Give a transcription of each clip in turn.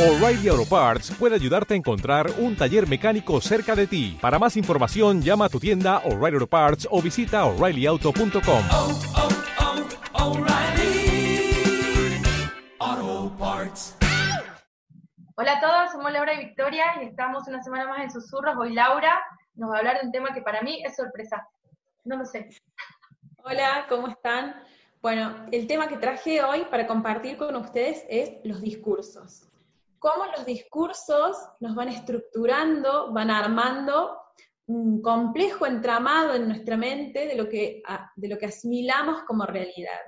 O'Reilly Auto Parts puede ayudarte a encontrar un taller mecánico cerca de ti. Para más información, llama a tu tienda O'Reilly Auto Parts o visita oreillyauto.com. oh, oh, Parts. Hola a todos, somos Laura y Victoria y estamos una semana más en Susurros. Hoy Laura nos va a hablar de un tema que para mí es sorpresa. No lo sé. Hola, ¿cómo están? Bueno, el tema que traje hoy para compartir con ustedes es los discursos. Cómo los discursos nos van estructurando, van armando un complejo entramado en nuestra mente de lo que, de lo que asimilamos como realidad.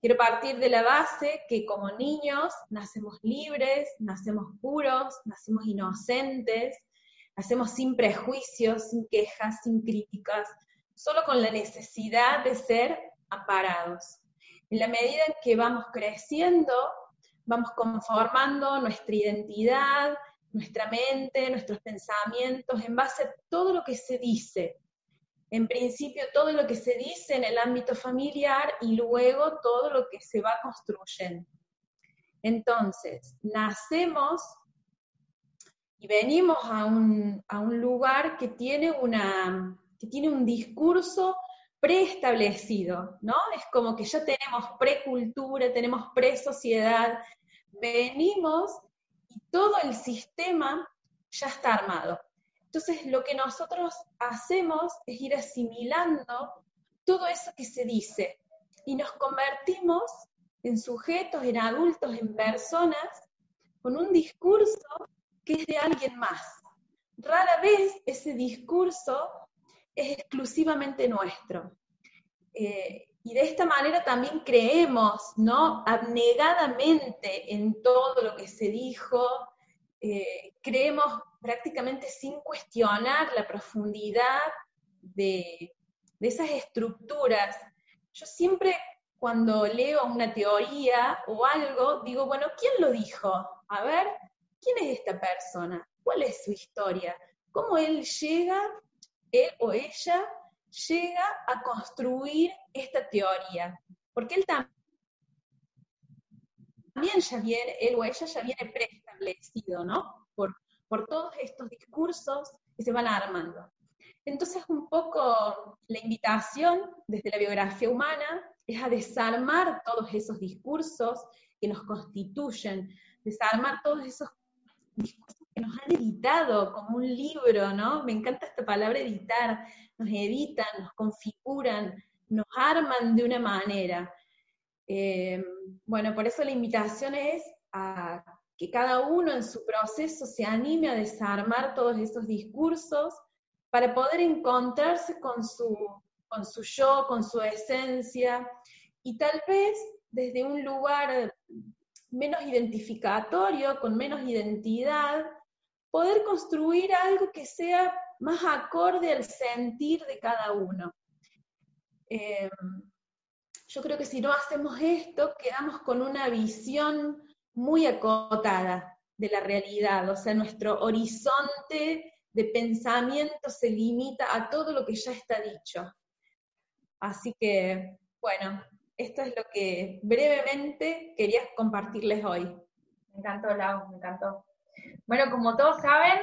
Quiero partir de la base que como niños nacemos libres, nacemos puros, nacemos inocentes, nacemos sin prejuicios, sin quejas, sin críticas, solo con la necesidad de ser amparados. En la medida en que vamos creciendo, vamos conformando nuestra identidad, nuestra mente, nuestros pensamientos, en base a todo lo que se dice. En principio, todo lo que se dice en el ámbito familiar y luego todo lo que se va construyendo. Entonces, nacemos y venimos a un, a un lugar que tiene, una, que tiene un discurso preestablecido, ¿no? Es como que ya tenemos precultura, tenemos pre-sociedad, venimos y todo el sistema ya está armado. Entonces, lo que nosotros hacemos es ir asimilando todo eso que se dice y nos convertimos en sujetos, en adultos, en personas con un discurso que es de alguien más. Rara vez ese discurso es exclusivamente nuestro. Eh, y de esta manera también creemos, ¿no? Abnegadamente en todo lo que se dijo, eh, creemos prácticamente sin cuestionar la profundidad de, de esas estructuras. Yo siempre cuando leo una teoría o algo, digo, bueno, ¿quién lo dijo? A ver, ¿quién es esta persona? ¿Cuál es su historia? ¿Cómo él llega él o ella llega a construir esta teoría, porque él también ya viene, él o ella ya viene preestablecido, ¿no? Por, por todos estos discursos que se van armando. Entonces, un poco la invitación desde la biografía humana es a desarmar todos esos discursos que nos constituyen, desarmar todos esos discursos que nos han editado como un libro, ¿no? Me encanta esta palabra editar, nos editan, nos configuran, nos arman de una manera. Eh, bueno, por eso la invitación es a que cada uno en su proceso se anime a desarmar todos esos discursos para poder encontrarse con su, con su yo, con su esencia, y tal vez desde un lugar menos identificatorio, con menos identidad, poder construir algo que sea más acorde al sentir de cada uno. Eh, yo creo que si no hacemos esto, quedamos con una visión muy acotada de la realidad, o sea, nuestro horizonte de pensamiento se limita a todo lo que ya está dicho. Así que, bueno, esto es lo que brevemente quería compartirles hoy. Me encantó, Lau, me encantó. Bueno, como todos saben,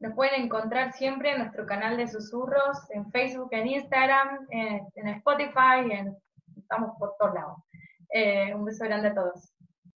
nos pueden encontrar siempre en nuestro canal de susurros, en Facebook, en Instagram, en, Spotify, en, estamos por todos lados. Eh, un beso grande a todos.